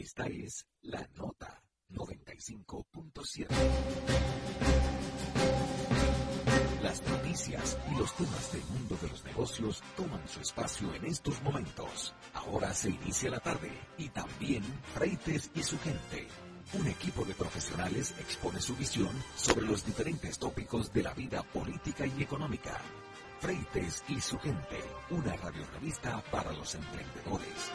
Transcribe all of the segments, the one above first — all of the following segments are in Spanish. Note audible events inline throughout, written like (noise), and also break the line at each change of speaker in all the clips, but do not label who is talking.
Esta es la nota 95.7. Las noticias y los temas del mundo de los negocios toman su espacio en estos momentos. Ahora se inicia la tarde y también Freites y su gente. Un equipo de profesionales expone su visión sobre los diferentes tópicos de la vida política y económica Freites y su gente, una radio revista para los emprendedores.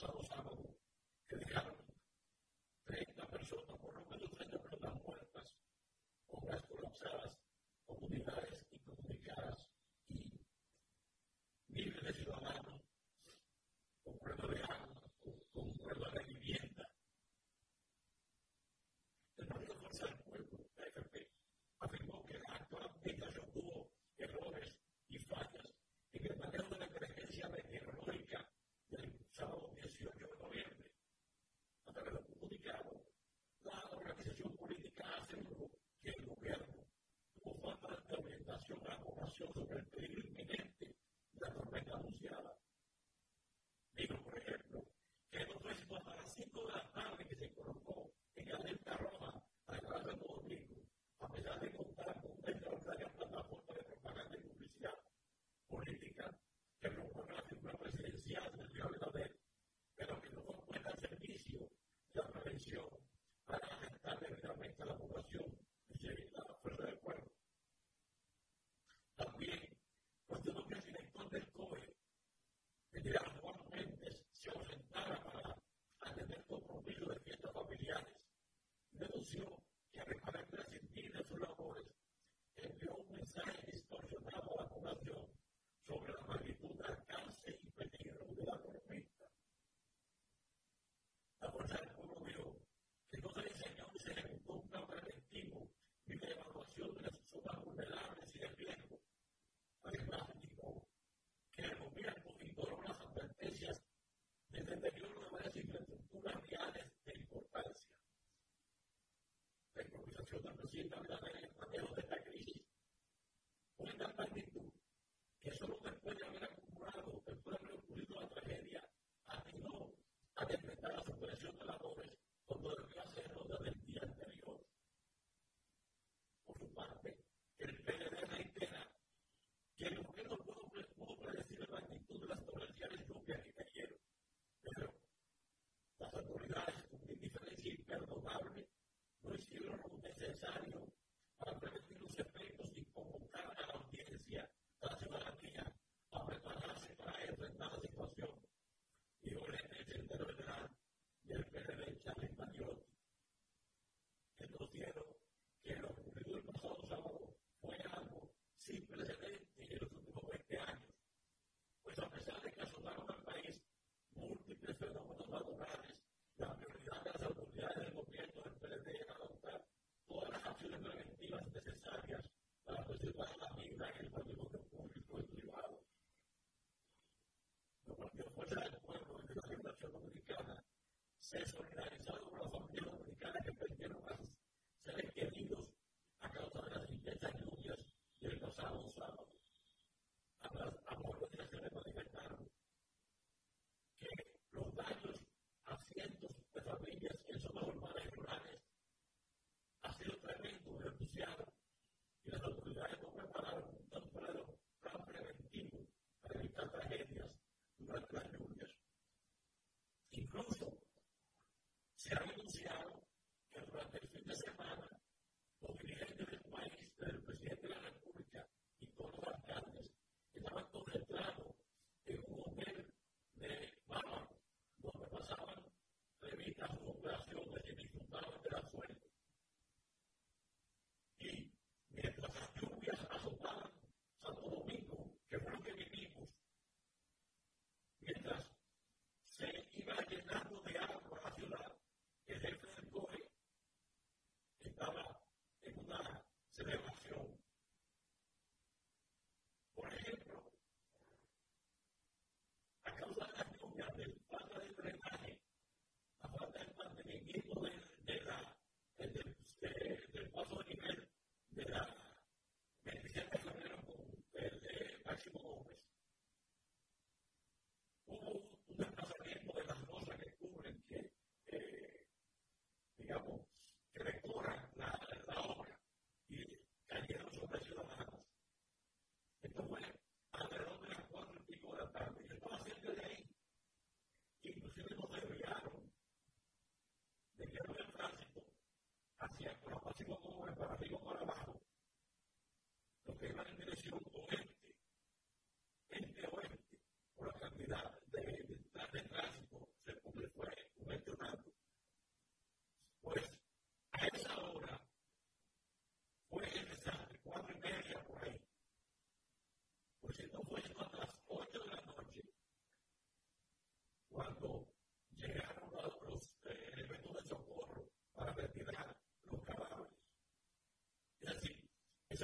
pasado que dejaron 30 personas, por lo menos 30 personas muertas, obras colapsadas. oracional, oración sobre el peligro inminente, de la tormenta anunciada. Digo, por ejemplo, que no fue sino hasta las 5 de la tarde que se colocó en la alerta roja al lado de Nuevo Domingo, a pesar de contar con una extraordinaria plataforma de propaganda y publicidad política que promueve la figura presidencial del Río Abinader, pero que no fue al servicio de la prevención para asentar debidamente a la población y la fuerza del pueblo también, pues yo creo que el director del COE, el de Juan se ofrendara para atender compromisos de fiestas familiares. Denunció que a de las entidades de sus labores, envió un mensaje you know that aparentemente fue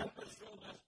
help us through this.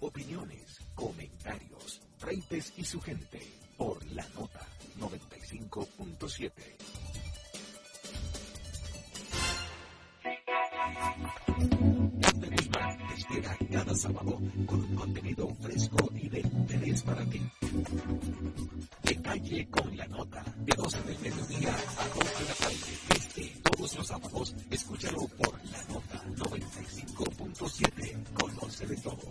Opiniones, comentarios, Freites y su gente por la nota 95.7. Este Guzmán te espera cada sábado con un contenido fresco y de interés para ti. De calle con la nota, de 12 del mediodía a 2 de la tarde. Este, todos los sábados, escúchalo por la nota 95.7. Conoce de todo.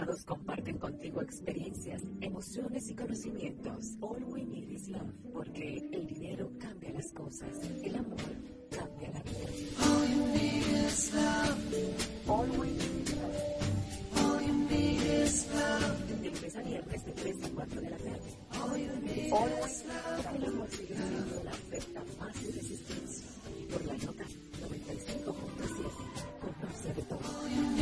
invitados comparten contigo experiencias, emociones y conocimientos. All we need is love, porque el dinero cambia las cosas, el amor cambia la vida. All you need is love. All we need is love. All you need is love. De lunes a viernes de 3 a 4 de la tarde. All you need All is love. El amor sigue siendo la oferta más irresistible. Por la nota 95.7. Conoce de todo.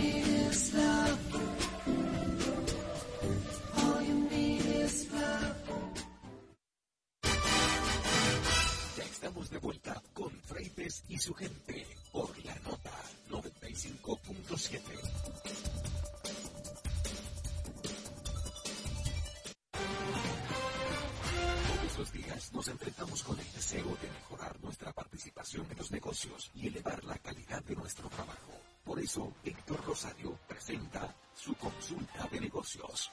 De vuelta con Freites y su gente por la nota 95.7. Todos los días nos enfrentamos con el deseo de mejorar nuestra participación en los negocios y elevar la calidad de nuestro trabajo. Por eso, Héctor Rosario presenta su consulta de negocios.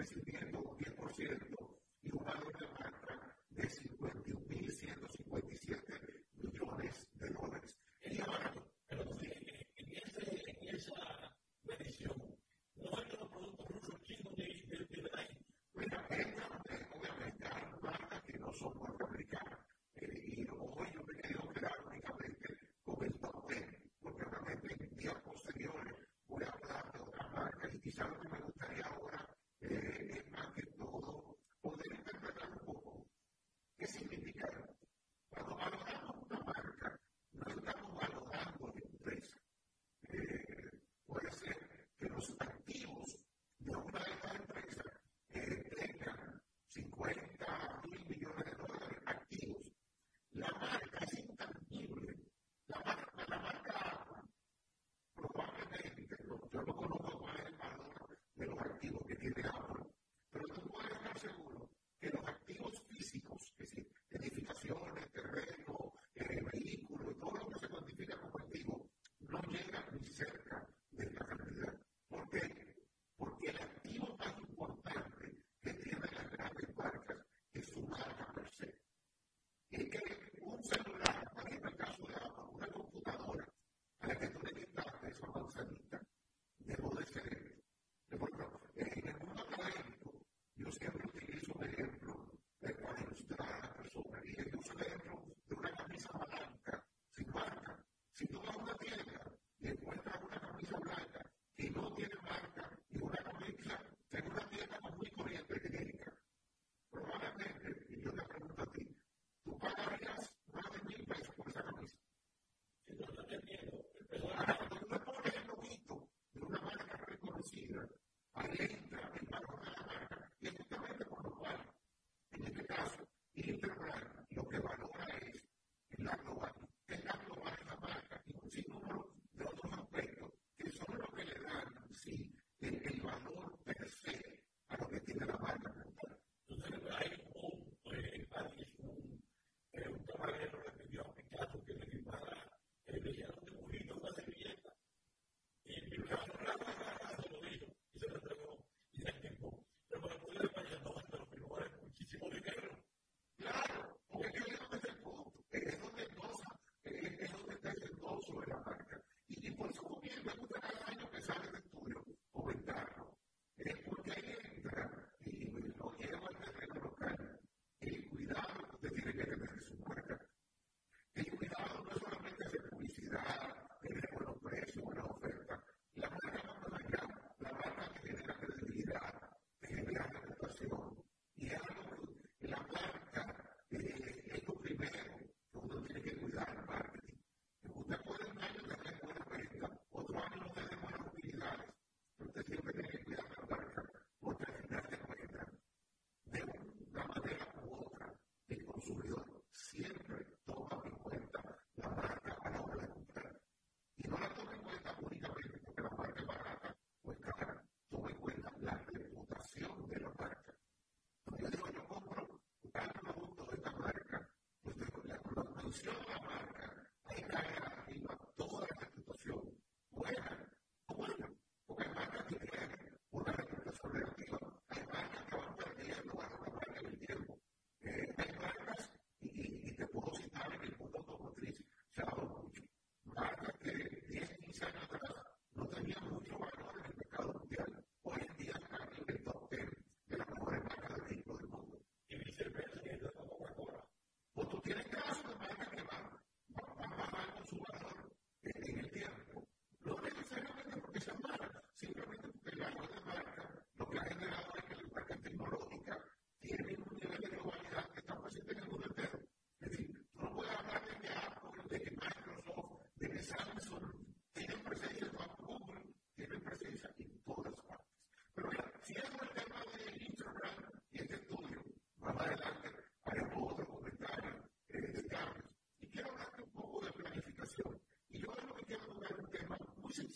Quizá lo que me gustaría ahora eh, Porque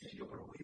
como hay siempre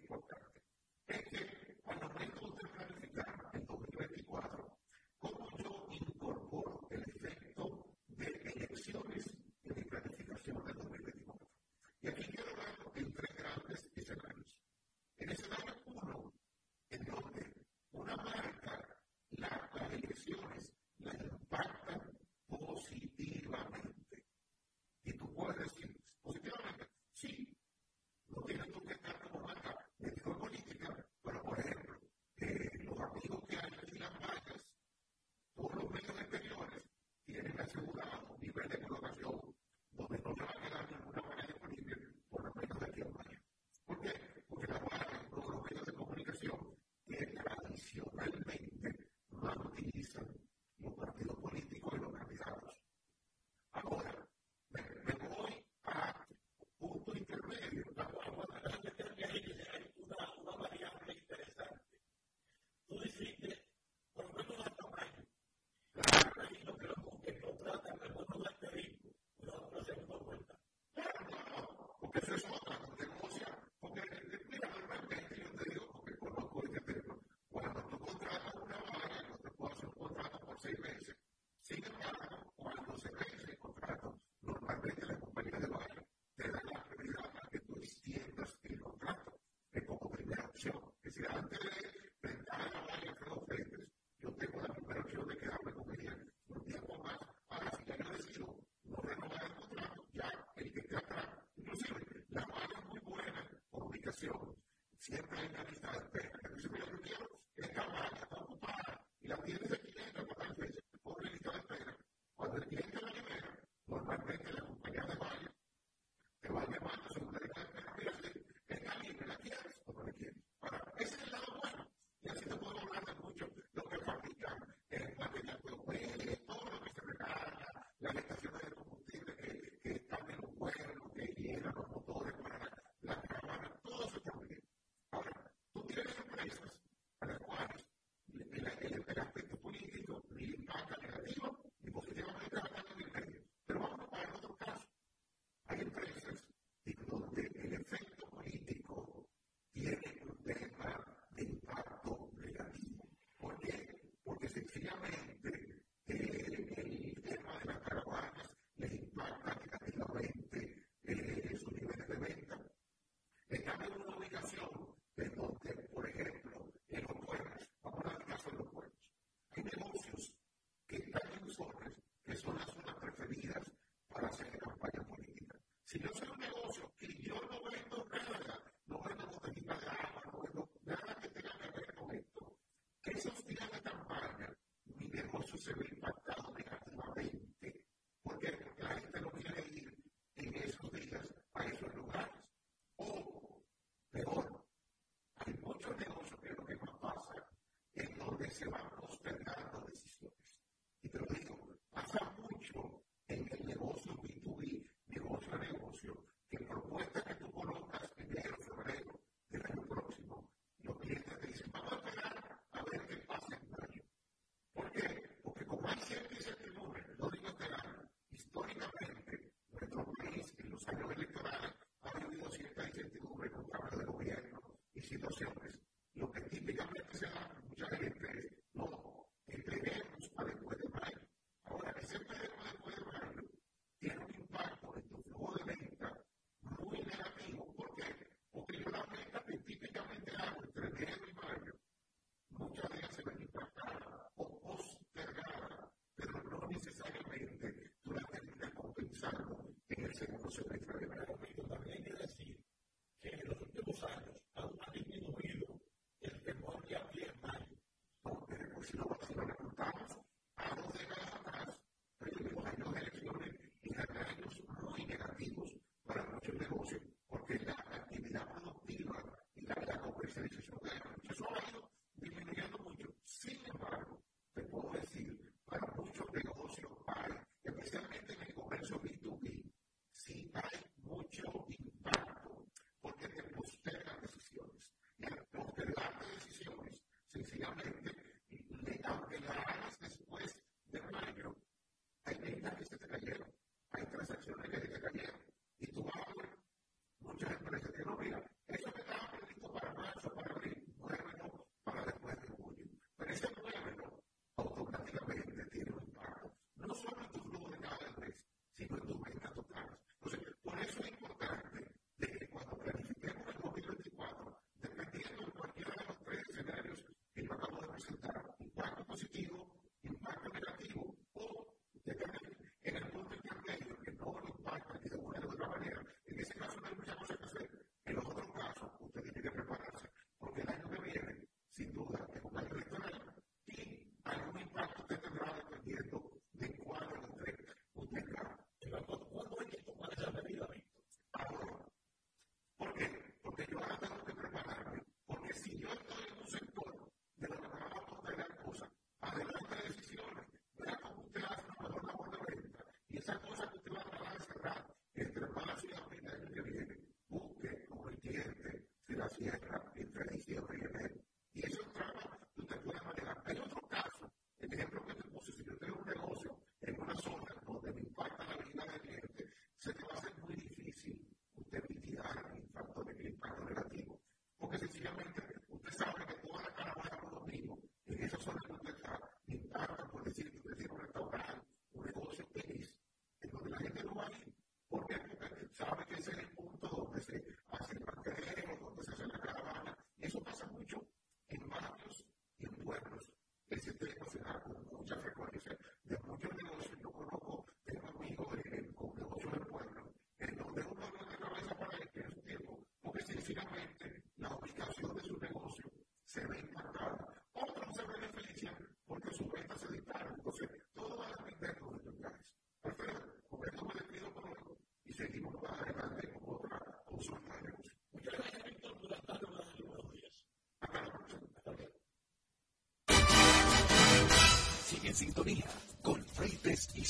en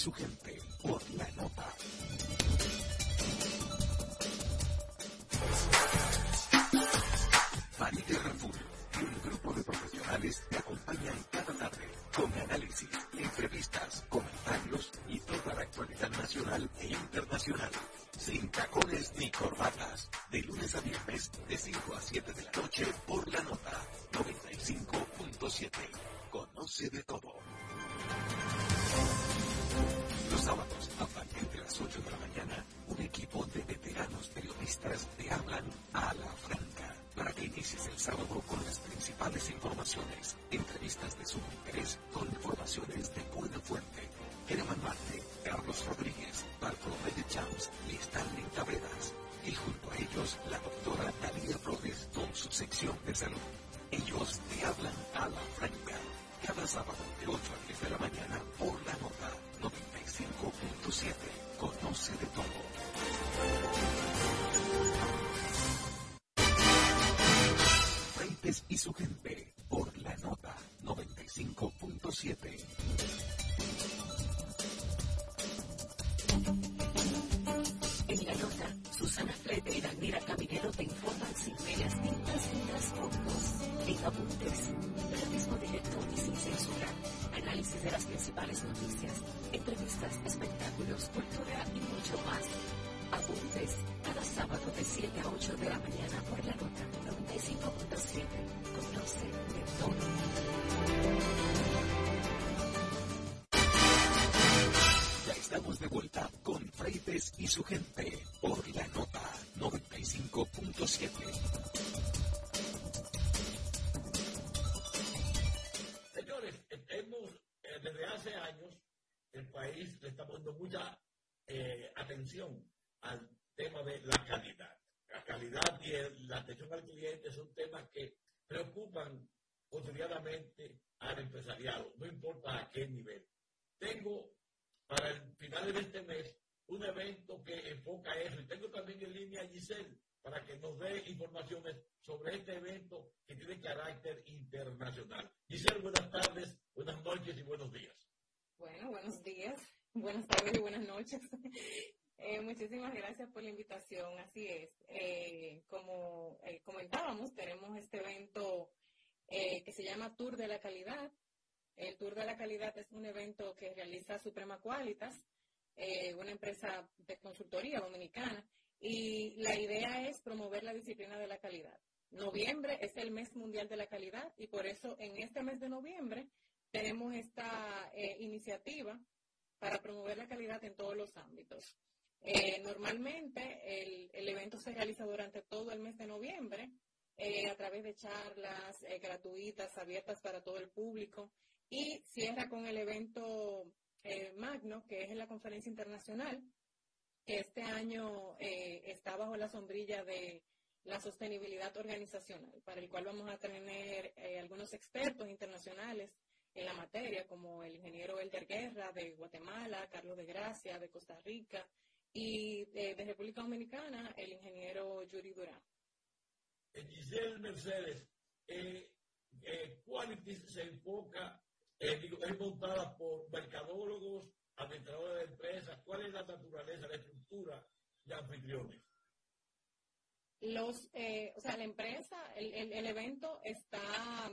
su gente por la nota. Vanity Raful un grupo de profesionales te acompañan cada tarde con análisis, entrevistas, comentarios y toda la actualidad nacional e internacional. Sin tacones ni corbatas. De lunes a viernes, de 5 a 7 de la noche, por la nota 95.7. Conoce de todo. Los sábados, a partir de las 8 de la mañana, un equipo de veteranos periodistas te hablan a la franca para que inicies el sábado con las principales informaciones, entrevistas de su interés con informaciones de buena fuente. Germán Marte, Carlos Rodríguez, Bartolomé de Champs y Stanley Taveras. Y junto a ellos, la doctora Dalia Flores con su sección de salud. Ellos te hablan a la franca cada sábado de 8 a 10 de la mañana por la nota 95.7. Conoce de todo. Freites y su gente por la nota 95.7.
Susana Frete y Daniela Caminero te informan sin medias tintas ni trasfondos. En apuntes análisis de las principales noticias, entrevistas, espectáculos, cultura y mucho más. Apuntes cada sábado de 7 a 8 de la mañana por la nota 95.7. Conoce de todo.
Ya estamos de vuelta con Y su gente por la nota 95.7.
desde hace años el país le está poniendo mucha eh, atención al tema de la calidad. La calidad y la atención al cliente son temas que preocupan cotidianamente al empresariado, no importa a qué nivel. Tengo para el final de este mes un evento que enfoca eso y tengo también en línea a Giselle para que nos dé informaciones sobre este evento que tiene carácter internacional. Giselle, buenas tardes, buenas noches y buenos días.
Bueno, buenos días, buenas tardes y buenas noches. (laughs) Eh, muchísimas gracias por la invitación, así es. Eh, como eh, comentábamos, tenemos este evento que se llama Tour de la Calidad. El Tour de la Calidad es un evento que realiza Suprema Qualitas, una empresa de consultoría dominicana, y la idea es promover la disciplina de la calidad. Noviembre es el mes mundial de la calidad y por eso en este mes de noviembre tenemos esta eh, iniciativa para promover la calidad en todos los ámbitos. Eh, normalmente el, evento se realiza durante todo el mes de noviembre eh, a través de charlas gratuitas, abiertas para todo el público y cierra con el evento magno, que es la conferencia internacional, que este año está bajo la sombrilla de la sostenibilidad organizacional, para el cual vamos a tener algunos expertos internacionales en la materia, como el ingeniero Elder Guerra de Guatemala, Carlos de Gracia de Costa Rica y eh, de República Dominicana, el ingeniero Yuri Durán.
Eh, Giselle Mercedes, eh, eh se enfoca, es montada por mercadólogos, administradores de empresas. ¿Cuál es la naturaleza, la estructura de anfitriones?
Los, o sea, la empresa, el, el, el evento está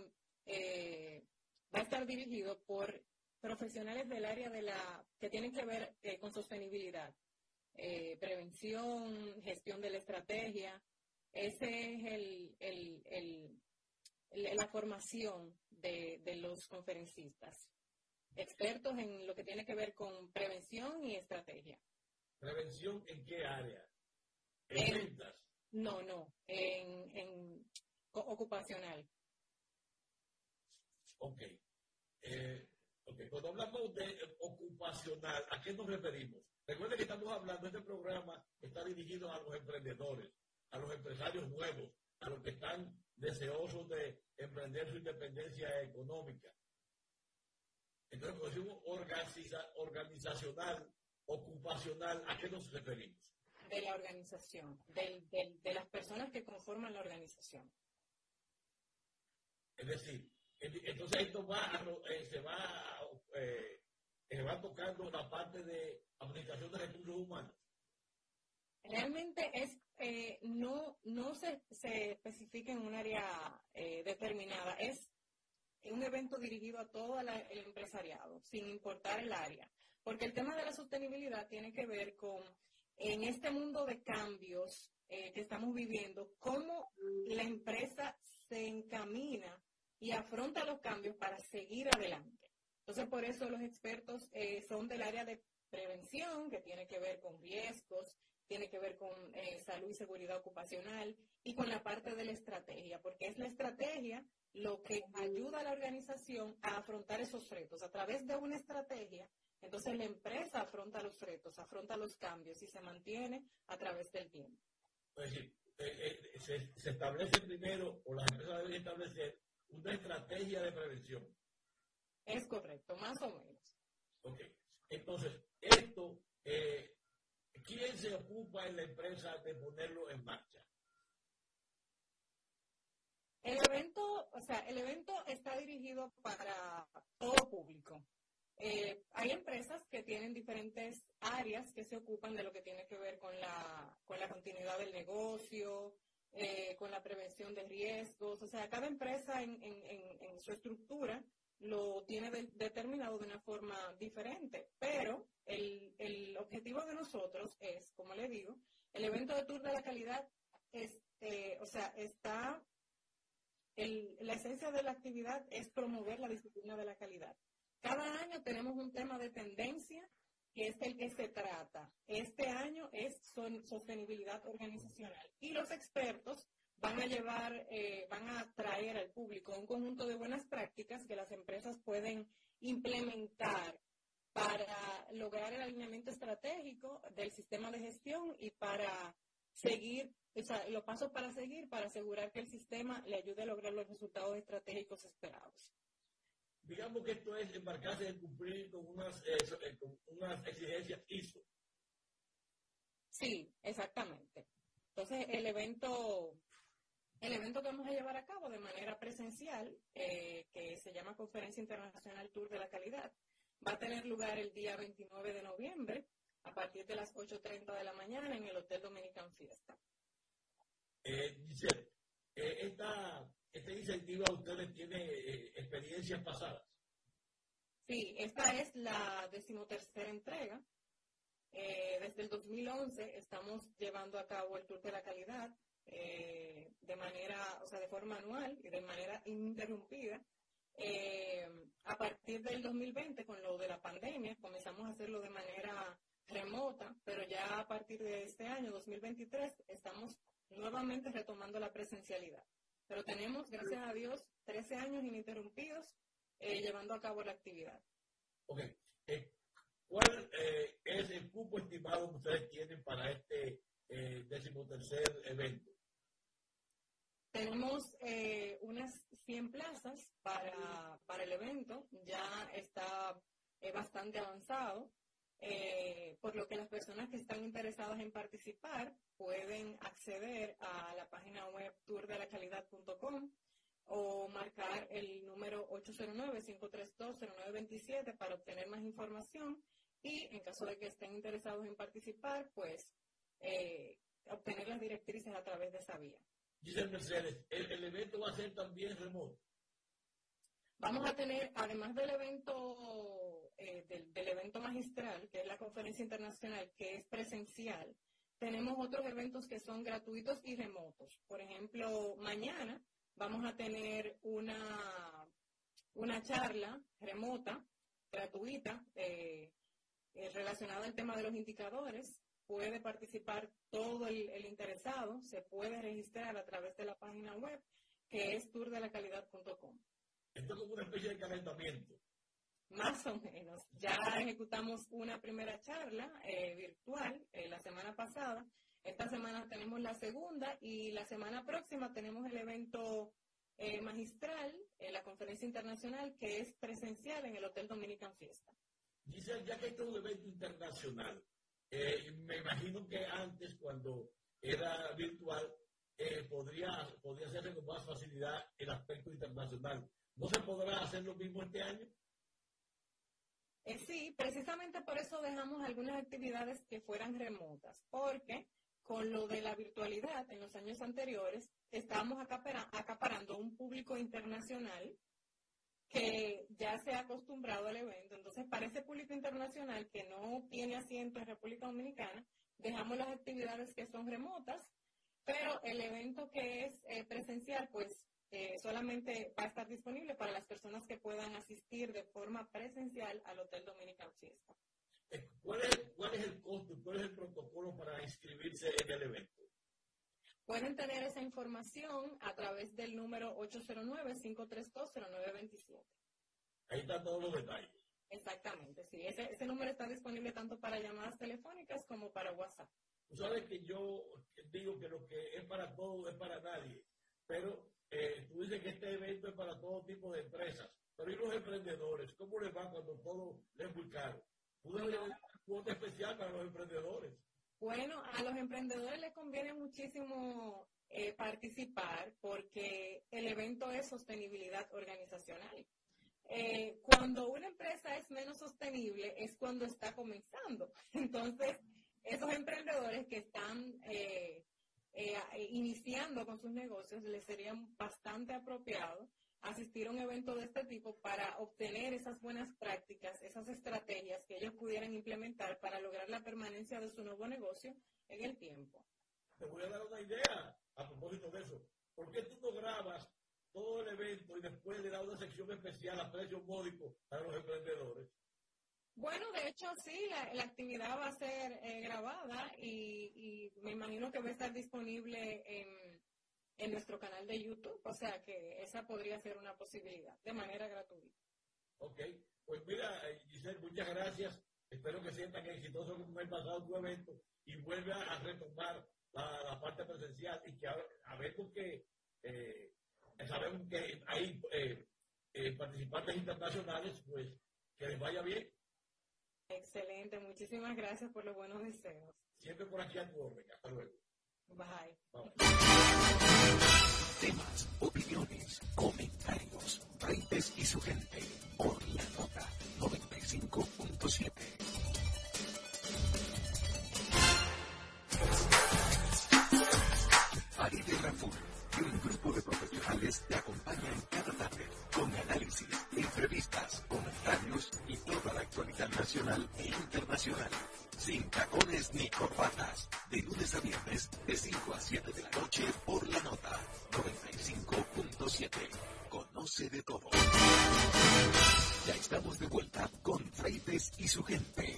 va a estar dirigido por profesionales del área de la que tienen que ver eh, con sostenibilidad, eh, prevención, gestión de la estrategia. Ese es el, la formación de, los conferencistas, expertos en lo que tiene que ver con prevención y estrategia.
¿Prevención en qué área? ¿En, ventas?
No, no, en, en ocupacional.
Ok. Eh, Cuando hablamos de ocupacional, ¿a qué nos referimos? Recuerden que estamos hablando, este programa está dirigido a los emprendedores, a los empresarios nuevos, a los que están deseosos de emprender su independencia económica. Entonces, cuando decimos organizacional, ocupacional, ¿a qué nos referimos?
De la organización, de las personas que conforman la organización.
Es decir, entonces esto va, eh, se va, eh, se va tocando la parte de administración de recursos humanos.
Realmente es eh, no no se, se, especifica en un área determinada, es un evento dirigido a todo el empresariado, sin importar el área, porque el tema de la sostenibilidad tiene que ver con en este mundo de cambios que estamos viviendo, cómo la empresa se encamina y afronta los cambios para seguir adelante. Entonces, por eso los expertos eh, son del área de prevención, que tiene que ver con riesgos, tiene que ver con eh, salud y seguridad ocupacional y con la parte de la estrategia, porque es la estrategia lo que ayuda a la organización a afrontar esos retos. A través de una estrategia, entonces la empresa afronta los retos, afronta los cambios y se mantiene a través del tiempo.
Es decir, eh, se, se, establece primero, o las empresas deben establecer una estrategia de prevención.
Es correcto, más o menos.
Ok. Entonces, esto, eh, ¿quién se ocupa en la empresa de ponerlo en marcha?
El evento, o sea, el evento está dirigido para todo público. Eh, hay empresas que tienen diferentes áreas que se ocupan de lo que tiene que ver con la, con la continuidad del negocio, eh, con la prevención de riesgos. O sea, cada empresa en, su estructura lo tiene determinado de una forma diferente, pero el, objetivo de nosotros es, como le digo, el evento de Tour de la Calidad, es, eh, o sea, está, la esencia de la actividad es promover la disciplina de la calidad. Cada año tenemos un tema de tendencia que es el que se trata. Este año es sostenibilidad organizacional y los expertos van a llevar, eh, van a traer al público un conjunto de buenas prácticas que las empresas pueden implementar para lograr el alineamiento estratégico del sistema de gestión y para seguir, o sea, los pasos para seguir para asegurar que el sistema le ayude a lograr los resultados estratégicos esperados.
Digamos que esto es embarcarse en cumplir con unas, eh, eh, con unas exigencias ISO.
Sí, exactamente. Entonces, el evento, el evento que vamos a llevar a cabo de manera presencial, eh, que se llama Conferencia Internacional Tour de la Calidad, va a tener lugar el día 29 de noviembre a partir de las 8.30 de la mañana en el Hotel Dominican Fiesta.
Eh, Giselle, eh, esta, esta, iniciativa ustedes tienen eh, experiencias pasadas.
Sí, esta es la decimotercera entrega. Eh, desde el 2011 estamos llevando a cabo el Tour de la Calidad de manera, o sea, de forma anual y de manera ininterrumpida. a partir del 2020, con lo de la pandemia, comenzamos a hacerlo de manera remota, pero ya a partir de este año, 2023, estamos nuevamente retomando la presencialidad. Pero tenemos, gracias a Dios, 13 años ininterrumpidos eh, llevando a cabo la actividad.
Ok. Eh, ¿Cuál eh, es el cupo estimado que ustedes tienen para este decimotercer evento?
Tenemos unas 100 plazas para, para el evento, ya está bastante avanzado. Eh, por lo que las personas que están interesadas en participar pueden acceder a la página web tourdelacalidad.com o marcar el número 809-532-0927 para obtener más información y en caso de que estén interesados en participar, pues eh, obtener las directrices a través de esa vía.
Giselle Mercedes, ¿el, evento va a ser también remoto?
Vamos a tener, además del evento eh, del, evento magistral, que es la conferencia internacional, que es presencial, tenemos otros eventos que son gratuitos y remotos. Por ejemplo, mañana vamos a tener una, una charla remota, gratuita, eh, eh, relacionada al tema de los indicadores. Puede participar todo el, el, interesado, se puede registrar a través de la página web que es tourdelacalidad.com.
Esto es como una especie de calentamiento.
Más o menos. Ya ejecutamos una primera charla eh, virtual eh, la semana pasada. Esta semana tenemos la segunda y la semana próxima tenemos el evento eh, magistral, la conferencia internacional, que es presencial en el Hotel Dominican Fiesta.
Giselle, ya que este es un evento internacional, me imagino que antes, cuando era virtual, podría, podría hacerse con más facilidad el aspecto internacional. ¿No se podrá hacer lo mismo este año?
Eh, sí, precisamente por eso dejamos algunas actividades que fueran remotas, porque con lo de la virtualidad en los años anteriores estábamos acaparando un público internacional que ya se ha acostumbrado al evento. Entonces, para ese público internacional que no tiene asiento en República Dominicana, dejamos las actividades que son remotas, pero el evento que es eh, presencial, pues eh, solamente va a estar disponible para las personas que puedan asistir de forma presencial al Hotel Dominican Fiesta.
Eh, ¿Cuál es, ¿Cuál es el costo, cuál es el protocolo para inscribirse en el evento?
Pueden tener esa información a través del número 809-532-0927.
Ahí están todos los detalles.
Exactamente, sí. Ese, ese número está disponible tanto para llamadas telefónicas como para WhatsApp.
Tú sabes que yo digo que lo que es para todos es para nadie, pero eh, tú dices que este evento es para todo tipo de empresas, pero ¿y los emprendedores? ¿Cómo les va cuando todo les es muy caro? ¿Puede haber una cuota especial para los emprendedores?
Bueno, a los emprendedores les conviene muchísimo eh, participar porque el evento es sostenibilidad organizacional. Eh, cuando una empresa es menos sostenible es cuando está comenzando. (laughs) Entonces, esos emprendedores que están eh, eh, iniciando con sus negocios, les sería bastante apropiado asistir a un evento de este tipo para obtener esas buenas prácticas, esas estrategias que ellos pudieran implementar para lograr la permanencia de su nuevo negocio en el tiempo.
Te voy a dar una idea a propósito de eso. ¿Por qué tú no grabas todo el evento y después le das una sección especial a precio módico para los emprendedores?
Bueno, de hecho sí, la, actividad va a ser eh, grabada y, me imagino que va a estar disponible en, en nuestro canal de YouTube, o sea que esa podría ser una posibilidad de manera gratuita.
Ok, pues mira, eh, Giselle, muchas gracias.
Espero que sean tan exitosos como el pasado tu evento y vuelva a retomar la, parte presencial y que a, a ver porque eh, sabemos que hay eh, eh, participantes internacionales, pues que les vaya bien.
Excelente, muchísimas gracias por los buenos deseos.
Siempre por aquí a tu orden. Hasta luego.
Temas, opiniones, comentarios, reyes y su gente. Por la nota 95.7. Faride Raful y un grupo de profesionales te acompañan cada tarde con análisis, entrevistas, comentarios y todo la actualidad nacional e internacional. Sin tacones ni corbatas. De lunes a viernes, de 5 a 7 de la noche, por la nota 95.7. Conoce de todo. Ya estamos de vuelta con Freites y su gente.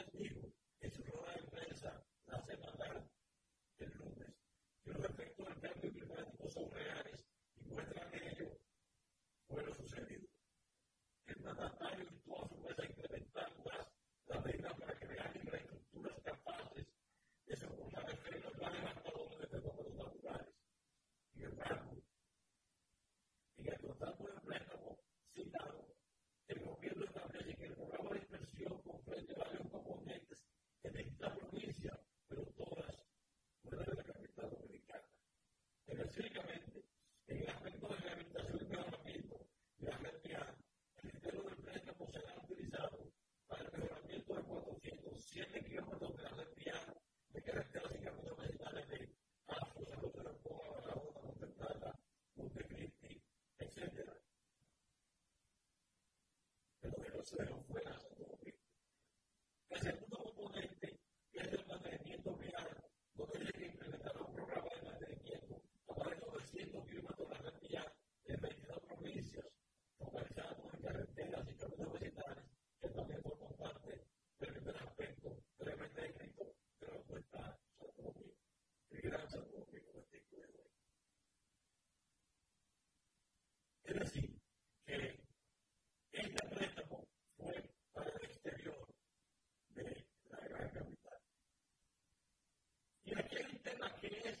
yourself. it is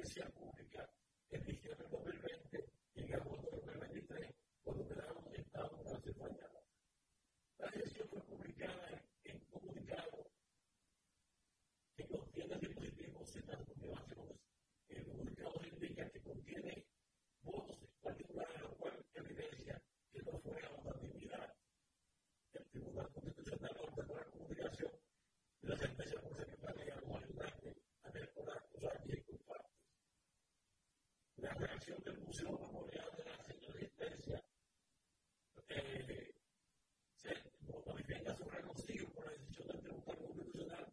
iglesia pública en diciembre 2020 y en agosto del 2023, cuando quedaron en estado de ser. La decisión fue publicada en, comunicado que contiene el dispositivo Z de base El comunicado indica que contiene votos particulares, lo cual evidencia que no fue a una actividad. El Tribunal Constitucional ordenó la comunicación de la sentencia por ser que planea a los ayudantes a ver con la la reacción del Museo Memorial de la Señorita Especia eh, se modifica su reconsigo por la decisión del Tribunal Constitucional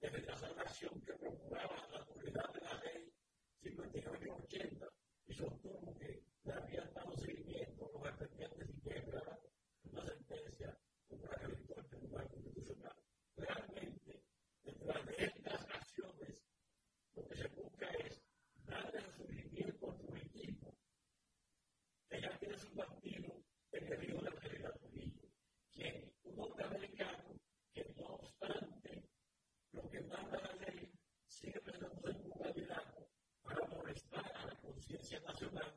de rechazar la acción que procuraba la autoridad de la ley 59 y 80 y sostuvo que siempre a su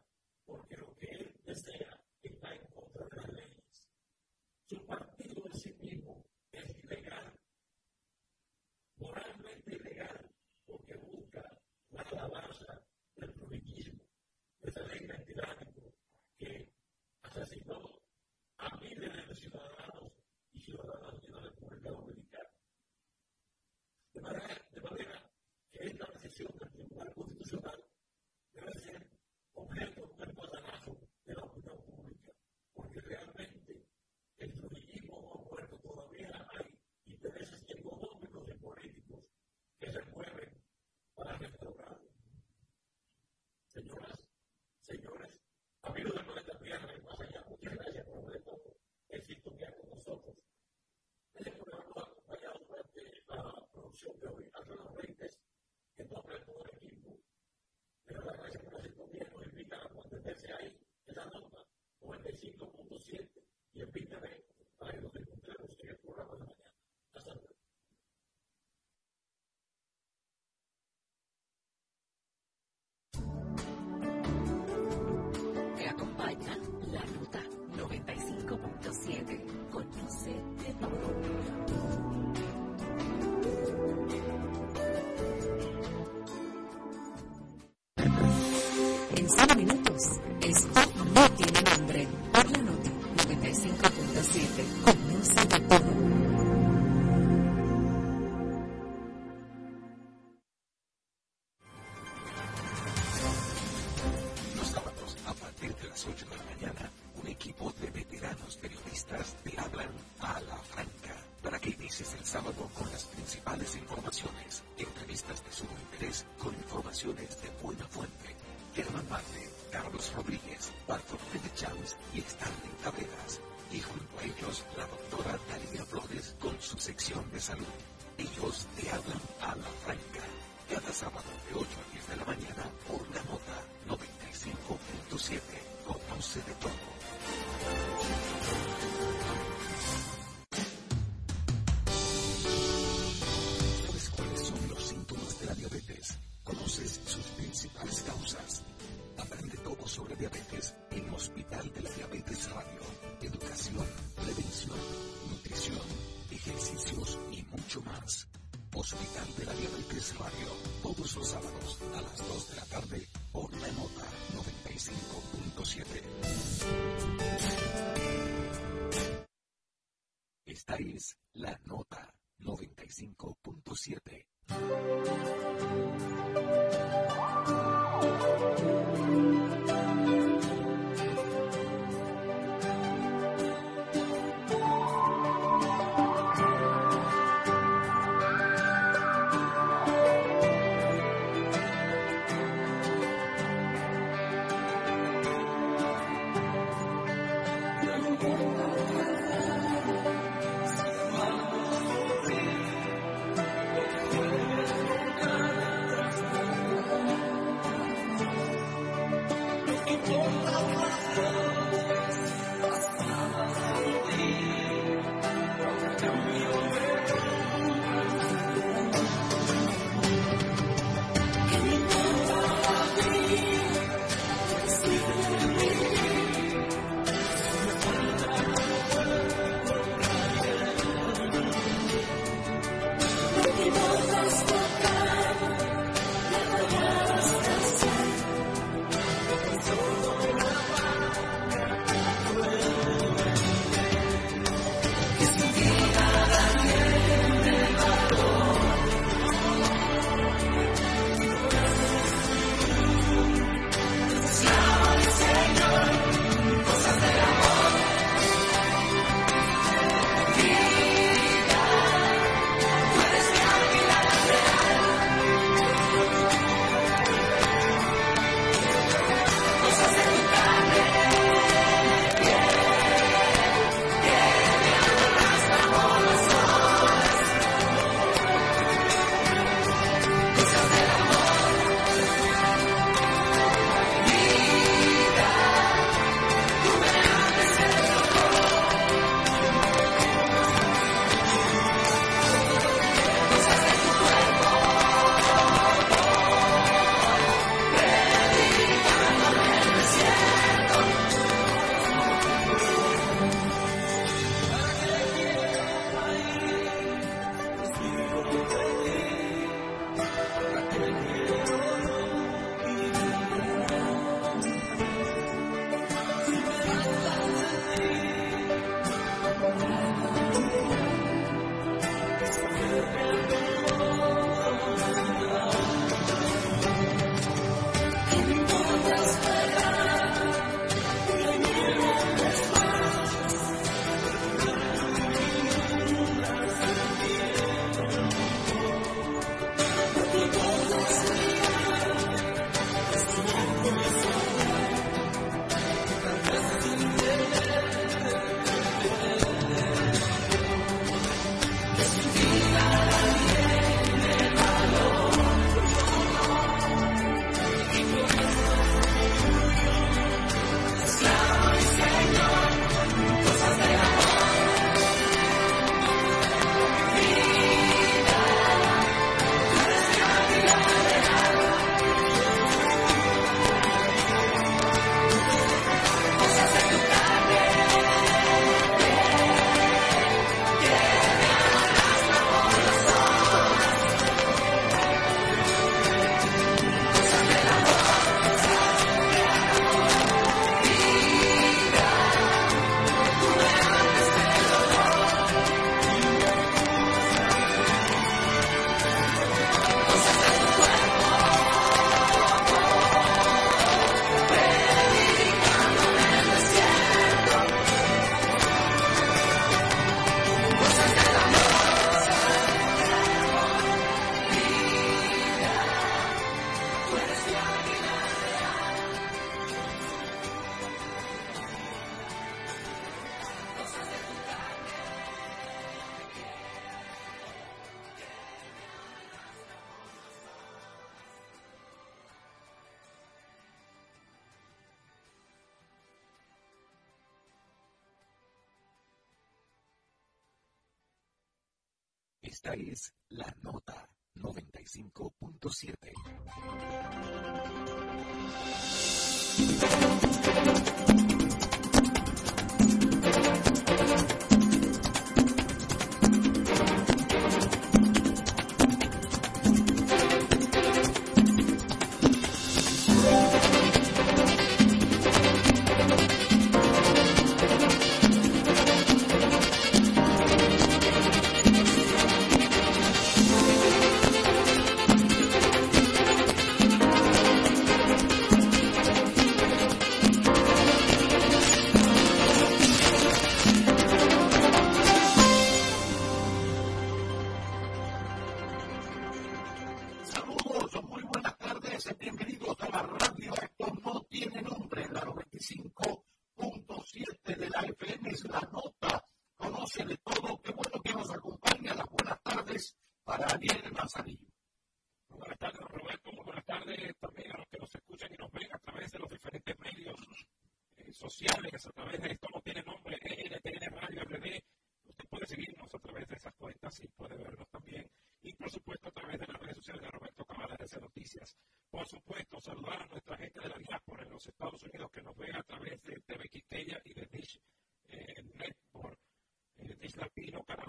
25 minutos. Esto no tiene nombre. Por la nota 95.7. Conoce de todo.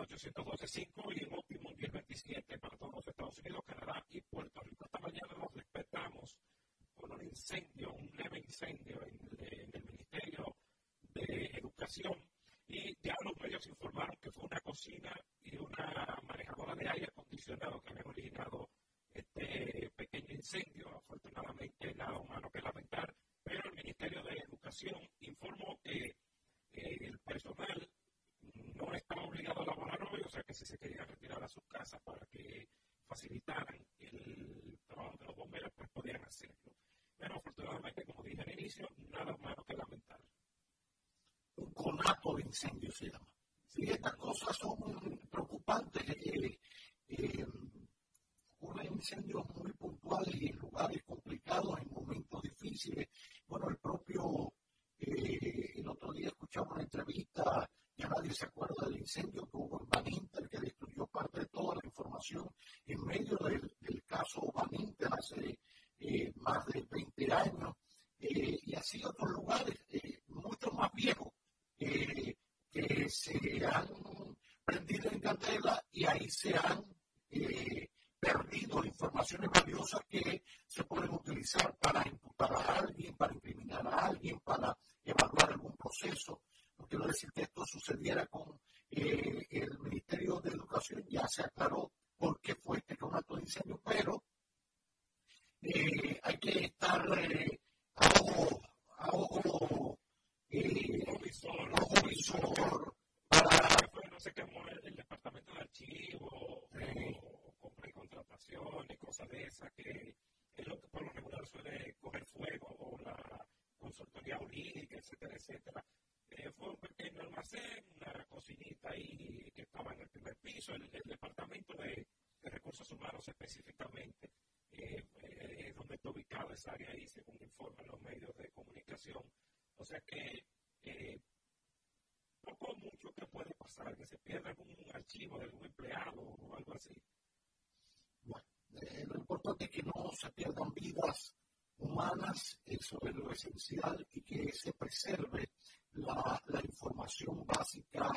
812.5
y el Optimum 1027 más
incendio se llama. Sí, estas cosas son preocupantes. Eh, eh, muy puntuales y en lugares complicados, en momentos difíciles. Bueno, el propio, eh, el otro día escuchamos una entrevista, ya nadie se acuerda del incendio que hubo en Van Inter, que destruyó parte de toda la información en medio del, del caso Van Inter hace eh, más de 20 años. Eh, y así otros lugares, eh, mucho más viejos, que se han prendido en candela y ahí se han eh, perdido informaciones valiosas que se pueden utilizar para imputar a alguien, para incriminar a alguien, para evaluar algún proceso. No quiero decir que esto sucediera con eh, el Ministerio de Educación, ya se aclaró por qué fue este acto de incendio, pero eh, hay que estar a ojo, a ojo eh, visor, para...
No se quemó el, el, departamento de archivo sí. o, o compra y contratación y cosas de esas que es lo que por lo regular suele coger fuego o la consultoría jurídica, etcétera, etcétera. Eh, fue un pequeño almacén, una cocinita ahí que estaba en el primer piso, el, el departamento de, de, recursos humanos específicamente, eh, eh, donde está ahí, según informan los medios de comunicación. O sea que eh, poco mucho que puede pasar, que se pierda algún archivo de algún empleado o algo así.
Bueno, eh, lo importante es que no se pierdan vidas humanas, eso es lo esencial, y que se preserve la, información básica